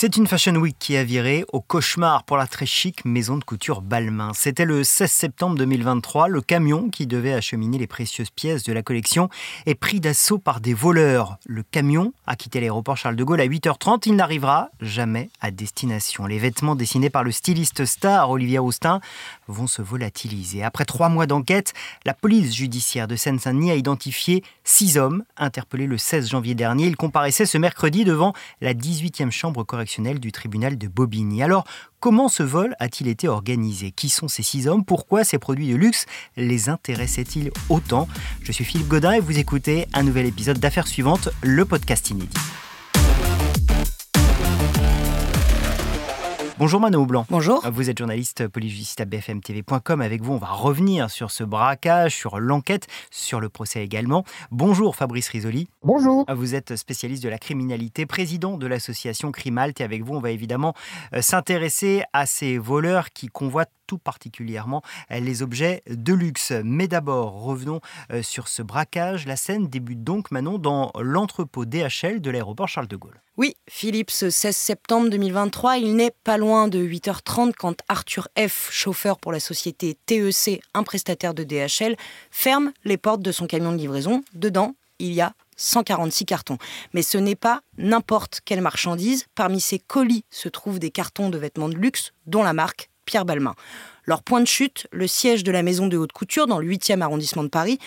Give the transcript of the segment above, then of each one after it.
C'est une Fashion Week qui a viré au cauchemar pour la très chic maison de couture Balmain. C'était le 16 septembre 2023. Le camion qui devait acheminer les précieuses pièces de la collection est pris d'assaut par des voleurs. Le camion a quitté l'aéroport Charles de Gaulle à 8h30. Il n'arrivera jamais à destination. Les vêtements dessinés par le styliste star Olivier Roustin vont se volatiliser. Après trois mois d'enquête, la police judiciaire de Seine-Saint-Denis a identifié six hommes interpellés le 16 janvier dernier. Ils comparaissaient ce mercredi devant la 18e chambre correctionnelle du tribunal de Bobigny. Alors, comment ce vol a-t-il été organisé? Qui sont ces six hommes? Pourquoi ces produits de luxe? Les intéressaient-ils autant? Je suis Philippe Godin et vous écoutez un nouvel épisode d'Affaires suivantes, le podcast inédit. Bonjour Manon Blanc. Bonjour. Vous êtes journaliste polyjudiste à bfmtv.com. Avec vous, on va revenir sur ce braquage, sur l'enquête, sur le procès également. Bonjour Fabrice Risoli. Bonjour. Vous êtes spécialiste de la criminalité, président de l'association Crimalt. Et avec vous, on va évidemment euh, s'intéresser à ces voleurs qui convoitent tout particulièrement les objets de luxe. Mais d'abord, revenons euh, sur ce braquage. La scène débute donc, Manon, dans l'entrepôt DHL de l'aéroport Charles de Gaulle. Oui, Philippe, ce 16 septembre 2023, il n'est pas loin de 8h30 quand Arthur F., chauffeur pour la société TEC, un prestataire de DHL, ferme les portes de son camion de livraison. Dedans, il y a 146 cartons. Mais ce n'est pas n'importe quelle marchandise. Parmi ces colis se trouvent des cartons de vêtements de luxe, dont la marque Pierre Balmain. Leur point de chute, le siège de la maison de haute couture dans le 8e arrondissement de Paris,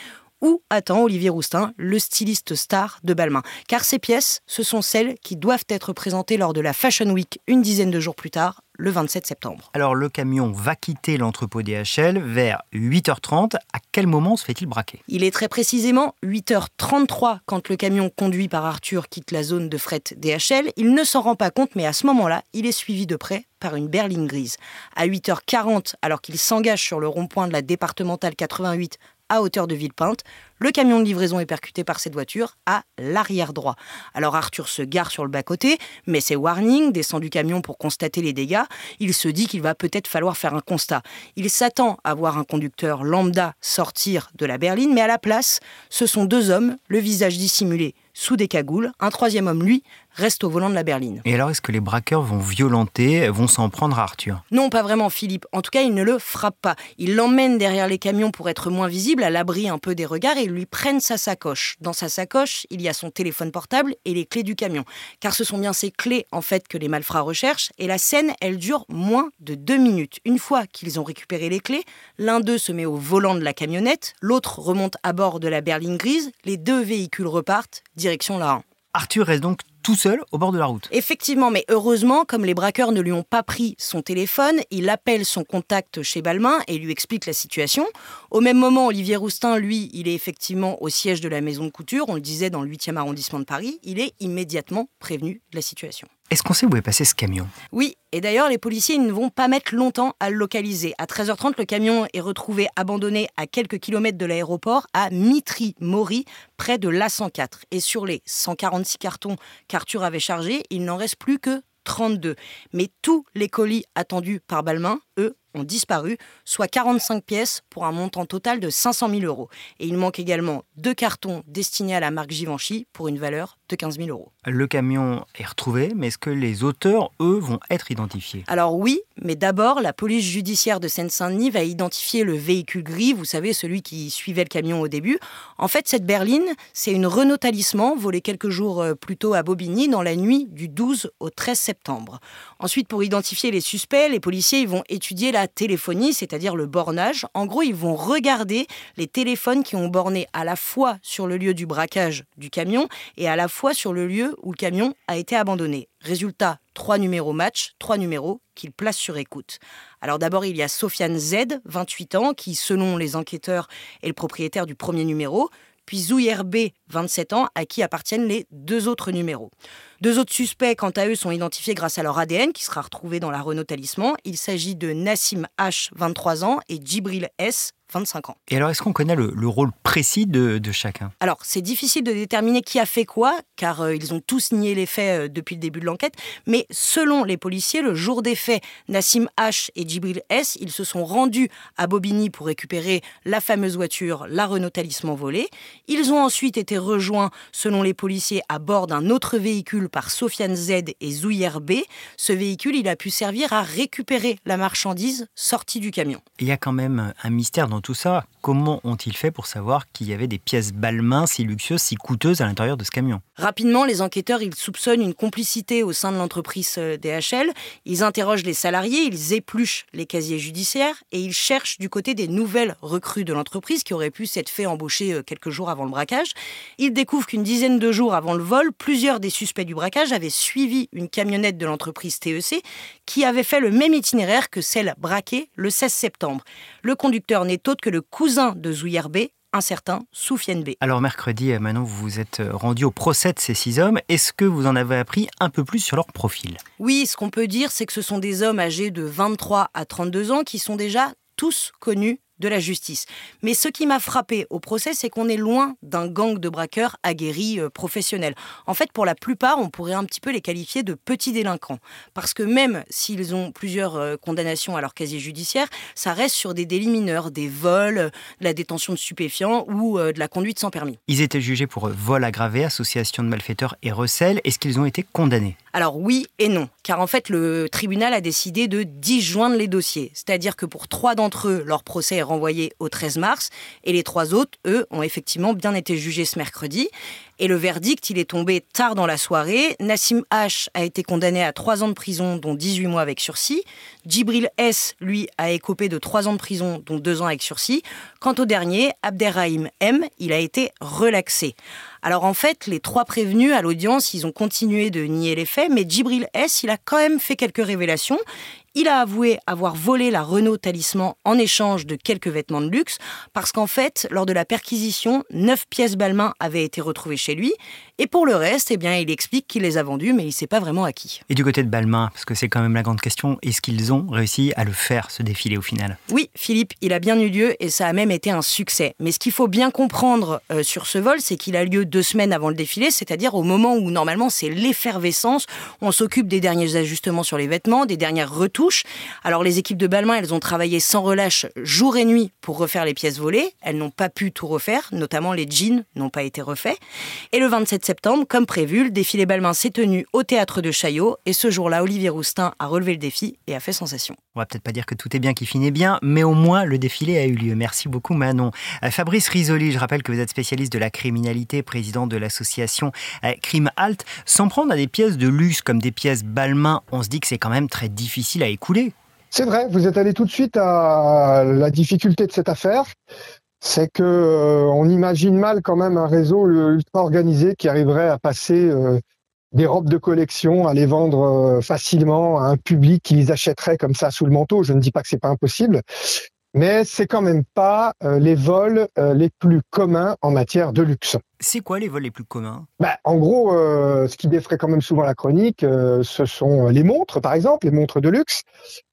où attend Olivier Roustin, le styliste star de Balmain. Car ces pièces, ce sont celles qui doivent être présentées lors de la Fashion Week une dizaine de jours plus tard, le 27 septembre. Alors le camion va quitter l'entrepôt DHL vers 8h30. À quel moment se fait-il braquer? Il est très précisément 8h33 quand le camion conduit par Arthur quitte la zone de fret DHL. Il ne s'en rend pas compte, mais à ce moment-là, il est suivi de près par une berline grise. À 8h40, alors qu'il s'engage sur le rond-point de la départementale 88 à hauteur de Villepinte. Le camion de livraison est percuté par cette voiture à l'arrière droit. Alors Arthur se gare sur le bas-côté, mais c'est warning, descend du camion pour constater les dégâts. Il se dit qu'il va peut-être falloir faire un constat. Il s'attend à voir un conducteur lambda sortir de la berline, mais à la place, ce sont deux hommes, le visage dissimulé sous des cagoules. Un troisième homme, lui, reste au volant de la berline. Et alors, est-ce que les braqueurs vont violenter, vont s'en prendre à Arthur? Non, pas vraiment, Philippe. En tout cas, ils ne le frappent pas. Ils l'emmènent derrière les camions pour être moins visible, à l'abri un peu des regards, et lui prennent sa sacoche. Dans sa sacoche, il y a son téléphone portable et les clés du camion. Car ce sont bien ces clés, en fait, que les malfrats recherchent. Et la scène, elle dure moins de deux minutes. Une fois qu'ils ont récupéré les clés, l'un d'eux se met au volant de la camionnette, l'autre remonte à bord de la berline grise. Les deux véhicules repartent, direction la Arthur reste donc tout seul au bord de la route. Effectivement, mais heureusement, comme les braqueurs ne lui ont pas pris son téléphone, il appelle son contact chez Balmain et lui explique la situation. Au même moment, Olivier Roustin, lui, il est effectivement au siège de la maison de couture, on le disait dans le 8e arrondissement de Paris, il est immédiatement prévenu de la situation. Est-ce qu'on sait où est passé ce camion? Oui, et d'ailleurs, les policiers ne vont pas mettre longtemps à le localiser. À 13h30, le camion est retrouvé abandonné à quelques kilomètres de l'aéroport, à Mitry-Maury, près de l'A104. Et sur les 146 cartons qu'Arthur avait chargés, il n'en reste plus que 32. Mais tous les colis attendus par Balmain, eux, ont disparu, soit 45 pièces pour un montant total de 500 000 euros. Et il manque également deux cartons destinés à la marque Givenchy pour une valeur de 15 000 euros. Le camion est retrouvé, mais est-ce que les auteurs, eux, vont être identifiés? Alors oui, mais d'abord, la police judiciaire de Seine-Saint-Denis va identifier le véhicule gris, vous savez, celui qui suivait le camion au début. En fait, cette berline, c'est une Renault Talisman volée quelques jours euh, plus tôt à Bobigny dans la nuit du 12 au 13 septembre. Ensuite, pour identifier les suspects, les policiers ils vont étudier la téléphonie, c'est-à-dire le bornage. En gros, ils vont regarder les téléphones qui ont borné à la fois sur le lieu du braquage du camion et à la fois sur le lieu où le camion a été abandonné. Résultat, trois numéros match, trois numéros qu'ils placent sur écoute. Alors d'abord, il y a Sofiane Z, 28 ans, qui, selon les enquêteurs, est le propriétaire du premier numéro puis Zouyer B, 27 ans, à qui appartiennent les deux autres numéros. Deux autres suspects, quant à eux, sont identifiés grâce à leur ADN qui sera retrouvé dans la Renault Talisman. Il s'agit de Nassim H, 23 ans, et Djibril S, 25 ans. Et alors, est-ce qu'on connaît le, rôle précis de, chacun? Alors, c'est difficile de déterminer qui a fait quoi, car euh, ils ont tous nié les faits euh, depuis le début de l'enquête. Mais selon les policiers, le jour des faits, Nassim H et Djibril S, ils se sont rendus à Bobigny pour récupérer la fameuse voiture, la Renault Talisman volée. Ils ont ensuite été rejoints, selon les policiers, à bord d'un autre véhicule par Sofiane Z et Zouyer B. Ce véhicule, il a pu servir à récupérer la marchandise sortie du camion. Il y a quand même un mystère dans tout ça. Comment ont-ils fait pour savoir qu'il y avait des pièces balmain si luxueuses, si coûteuses à l'intérieur de ce camion? Rapidement, les enquêteurs ils soupçonnent une complicité au sein de l'entreprise euh, DHL. Ils interrogent les salariés, ils épluchent les casiers judiciaires et ils cherchent du côté des nouvelles recrues de l'entreprise qui auraient pu s'être fait embaucher euh, quelques jours avant le braquage. Ils découvrent qu'une dizaine de jours avant le vol, plusieurs des suspects du braquage avaient suivi une camionnette de l'entreprise TEC qui avait fait le même itinéraire que celle braquée le 16 septembre. Le conducteur n'est autre que le cousin de Zouyer B, un certain Soufiane B. Alors mercredi, euh, maintenant vous vous êtes euh, rendu au procès de ces six hommes. Est-ce que vous en avez appris un peu plus sur leur profil? Oui, ce qu'on peut dire, c'est que ce sont des hommes âgés de 23 à 32 ans qui sont déjà tous connus de la justice. Mais ce qui m'a frappé au procès, c'est qu'on est loin d'un gang de braqueurs aguerris euh, professionnels. En fait, pour la plupart, on pourrait un petit peu les qualifier de petits délinquants. Parce que même s'ils ont plusieurs euh, condamnations à leur casier judiciaire, ça reste sur des délits mineurs, des vols, de la détention de stupéfiants ou euh, de la conduite sans permis. Ils étaient jugés pour vol aggravé, association de malfaiteurs et recel. Est-ce qu'ils ont été condamnés? Alors oui et non, car en fait le tribunal a décidé de disjoindre les dossiers, c'est-à-dire que pour trois d'entre eux, leur procès est renvoyé au 13 mars, et les trois autres, eux, ont effectivement bien été jugés ce mercredi. Et le verdict, il est tombé tard dans la soirée. Nassim H a été condamné à trois ans de prison, dont 18 mois avec sursis. Djibril S, lui, a écopé de trois ans de prison, dont deux ans avec sursis. Quant au dernier, Abderrahim M, il a été relaxé. Alors en fait, les trois prévenus à l'audience, ils ont continué de nier les faits, mais Djibril S, il a quand même fait quelques révélations. Il a avoué avoir volé la Renault Talisman en échange de quelques vêtements de luxe, parce qu'en fait, lors de la perquisition, neuf pièces Balmain avaient été retrouvées chez lui, et pour le reste, eh bien, il explique qu'il les a vendues, mais il ne sait pas vraiment à qui. Et du côté de Balmain, parce que c'est quand même la grande question, est-ce qu'ils ont réussi à le faire, ce défilé au final? Oui, Philippe, il a bien eu lieu, et ça a même été un succès. Mais ce qu'il faut bien comprendre euh, sur ce vol, c'est qu'il a lieu deux semaines avant le défilé, c'est-à-dire au moment où normalement c'est l'effervescence, on s'occupe des derniers ajustements sur les vêtements, des dernières retours alors les équipes de Balmain, elles ont travaillé sans relâche jour et nuit pour refaire les pièces volées. Elles n'ont pas pu tout refaire, notamment les jeans n'ont pas été refaits. Et le 27 septembre, comme prévu, le défilé Balmain s'est tenu au théâtre de Chaillot. Et ce jour-là, Olivier Roustin a relevé le défi et a fait sensation. On va peut-être pas dire que tout est bien qui finit bien, mais au moins le défilé a eu lieu. Merci beaucoup Manon. Euh, Fabrice Risoli, je rappelle que vous êtes spécialiste de la criminalité, président de l'association euh, Crime Halt. Sans prendre à des pièces de luxe comme des pièces Balmain, on se dit que c'est quand même très difficile à écouler. C'est vrai, vous êtes allé tout de suite à la difficulté de cette affaire. C'est que euh, on imagine mal quand même un réseau ultra organisé qui arriverait à passer euh, des robes de collection, à les vendre euh, facilement à un public qui les achèterait comme ça sous le manteau. Je ne dis pas que c'est pas impossible, mais c'est quand même pas les vols les plus communs en matière de luxe. C'est quoi les vols les plus communs? Bah, En gros, euh, ce qui défraie quand même souvent la chronique, euh, ce sont les montres, par exemple, les montres de luxe.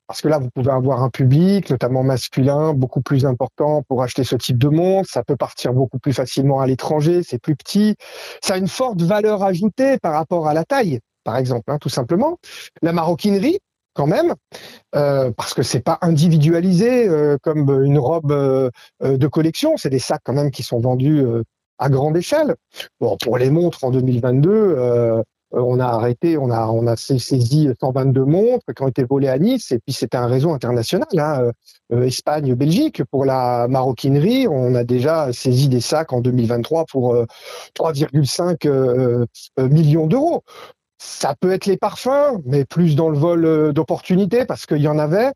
Parce que là, vous pouvez avoir un public, notamment masculin, beaucoup plus important pour acheter ce type de montre. Ça peut partir beaucoup plus facilement à l'étranger, c'est plus petit. Ça a une forte valeur ajoutée par rapport à la taille, par exemple, hein, tout simplement. La maroquinerie, quand même, euh, parce que c'est pas individualisé comme une robe de collection. C'est des sacs quand même qui sont vendus à grande échelle. Bon, pour les montres en 2022, euh, on a arrêté, on a, on a saisi 122 montres qui ont été volées à Nice, et puis c'était un réseau international, hein, euh, Espagne, Belgique. Pour la maroquinerie, on a déjà saisi des sacs en 2023 pour 3,5 euh, millions d'euros. Ça peut être les parfums, mais plus dans le vol d'opportunité parce qu'il y en avait.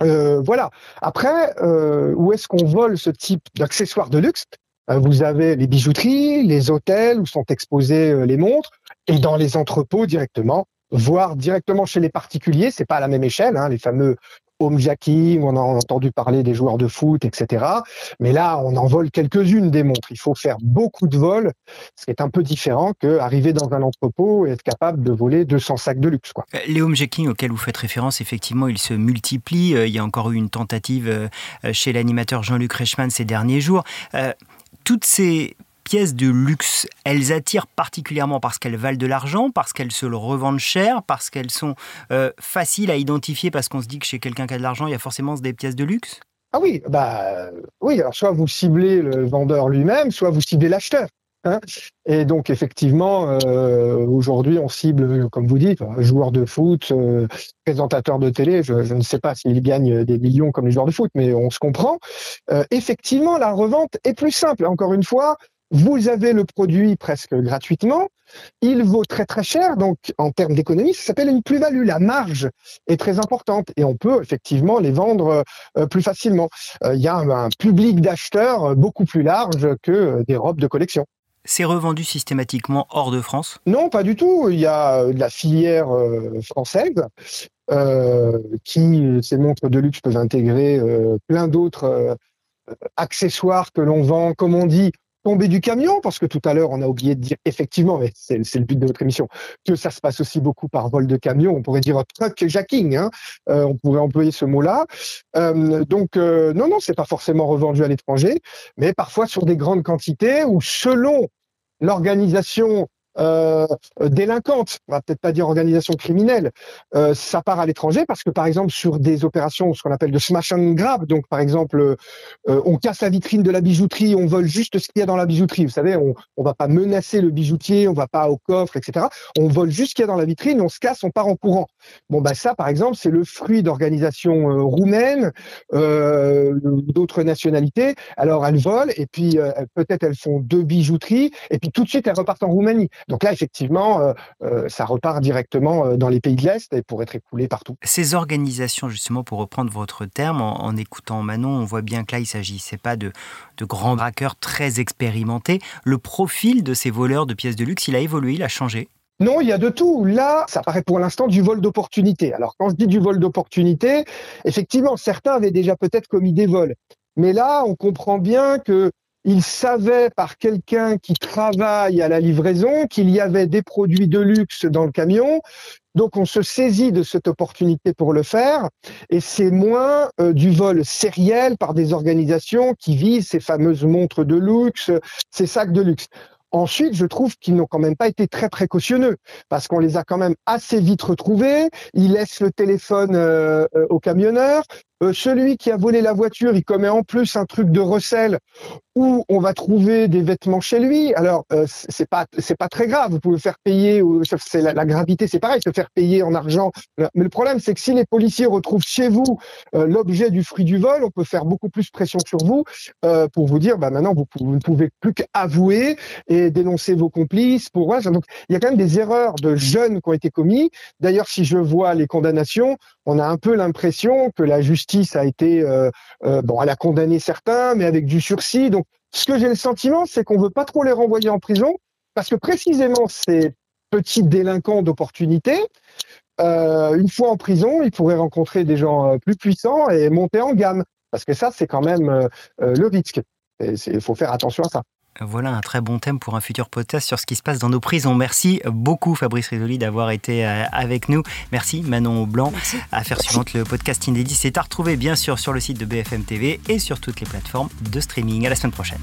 voilà. Après, où est-ce qu'on vole ce type d'accessoires de luxe? Euh, vous avez les bijouteries, les hôtels où sont exposées euh, les montres, et dans les entrepôts directement, voire directement chez les particuliers. C'est pas à la même échelle, hein, les fameux homejacking, on a entendu parler des joueurs de foot, etc. Mais là, on en vole quelques-unes des montres. Il faut faire beaucoup de vols, ce qui est un peu différent qu'arriver dans un entrepôt et être capable de voler 200 sacs de luxe. Quoi. Euh, les homejacking auxquels vous faites référence, effectivement, ils se multiplient. Euh, il y a encore eu une tentative euh, chez l'animateur Jean-Luc Reichmann ces derniers jours. Toutes ces pièces de luxe, elles attirent particulièrement parce qu'elles valent de l'argent, parce qu'elles se le revendent cher, parce qu'elles sont euh, faciles à identifier, parce qu'on se dit que chez quelqu'un qui a de l'argent, il y a forcément des pièces de luxe Ah oui, bah oui. Alors soit vous ciblez le vendeur lui-même, soit vous ciblez l'acheteur. Hein. et donc effectivement, euh, aujourd'hui, on cible, comme vous dites, joueurs de foot, euh, présentateurs de télé. Je, je, ne sais pas s'ils gagnent des millions comme les joueurs de foot, mais on se comprend. effectivement, la revente est plus simple. Encore une fois, vous avez le produit presque gratuitement, il vaut très très cher, donc en termes d'économie, ça s'appelle une plus-value. La marge est très importante et on peut effectivement les vendre euh, plus facilement. Euh, il y a un, public d'acheteurs beaucoup plus large que des robes de collection. C'est revendu systématiquement hors de France? Non, pas du tout. Il y a de la filière euh, française qui, ces montres de luxe peuvent intégrer plein d'autres accessoires que l'on vend, comme on dit, tomber du camion, parce que tout à l'heure, on a oublié de dire effectivement, mais c'est le but de votre émission, que ça se passe aussi beaucoup par vol de camion. On pourrait dire truck jacking, hein euh, on pourrait employer ce mot-là. Euh, donc, euh, non, non, c'est pas forcément revendu à l'étranger, mais parfois sur des grandes quantités ou selon l'organisation euh, délinquante, on va peut-être pas dire organisation criminelle, euh, ça part à l'étranger parce que par exemple sur des opérations, ce qu'on appelle de smash and grab, donc par exemple euh, on casse la vitrine de la bijouterie, on vole juste ce qu'il y a dans la bijouterie. Vous savez, on on va pas menacer le bijoutier, on va pas au coffre, etc. On vole juste ce qu'il y a dans la vitrine, on se casse, on part en courant. Bon bah ça par exemple c'est le fruit d'organisations euh, roumaines, d'autres nationalités. Alors elles volent et puis peut-être elles font deux bijouteries et puis tout de suite elles repartent en Roumanie. Donc là, effectivement, euh, euh, ça repart directement euh, dans les pays de l'Est et pour être écoulé partout. Ces organisations, justement, pour reprendre votre terme, en, écoutant Manon, on voit bien que là, il ne s'agissait pas de, de grands braqueurs très expérimentés. Le profil de ces voleurs de pièces de luxe, il a évolué, il a changé? Non, il y a de tout. Là, ça paraît pour l'instant du vol d'opportunité. Alors, quand je dis du vol d'opportunité, effectivement, certains avaient déjà peut-être commis des vols. Mais là, on comprend bien que il savait par quelqu'un qui travaille à la livraison qu'il y avait des produits de luxe dans le camion. Donc on se saisit de cette opportunité pour le faire et c'est moins euh, du vol sériel par des organisations qui visent ces fameuses montres de luxe, ces sacs de luxe. Ensuite, je trouve qu'ils n'ont quand même pas été très précautionneux parce qu'on les a quand même assez vite retrouvés. Ils laissent le téléphone euh, euh, au camionneur. Euh, celui qui a volé la voiture, il commet en plus un truc de recel où on va trouver des vêtements chez lui. Alors euh, c'est pas c'est pas très grave. Vous pouvez faire payer. C'est la, la, gravité, c'est pareil, se faire payer en argent. Mais le problème, c'est que si les policiers retrouvent chez vous euh, l'objet du fruit du vol, on peut faire beaucoup plus pression sur vous euh, pour vous dire, bah maintenant vous, ne pouvez plus qu'avouer et dénoncer vos complices. Pour donc il y a quand même des erreurs de jeunes qui ont été commis. D'ailleurs, si je vois les condamnations, on a un peu l'impression que la justice a été, euh, euh, bon, elle a condamné certains, mais avec du sursis. Donc, ce que j'ai le sentiment, c'est qu'on veut pas trop les renvoyer en prison, parce que précisément ces petits délinquants d'opportunité, euh, une fois en prison, ils pourraient rencontrer des gens plus puissants et monter en gamme, parce que ça, c'est quand même le risque. Il faut faire attention à ça. Voilà un très bon thème pour un futur podcast sur ce qui se passe dans nos prisons. Merci beaucoup Fabrice Risoli d'avoir été euh, avec nous. Merci Manon Blanc. Merci. Affaire suivante, le podcast inédit c'est à retrouver bien sûr sur le site de BFM TV et sur toutes les plateformes de streaming. À la semaine prochaine.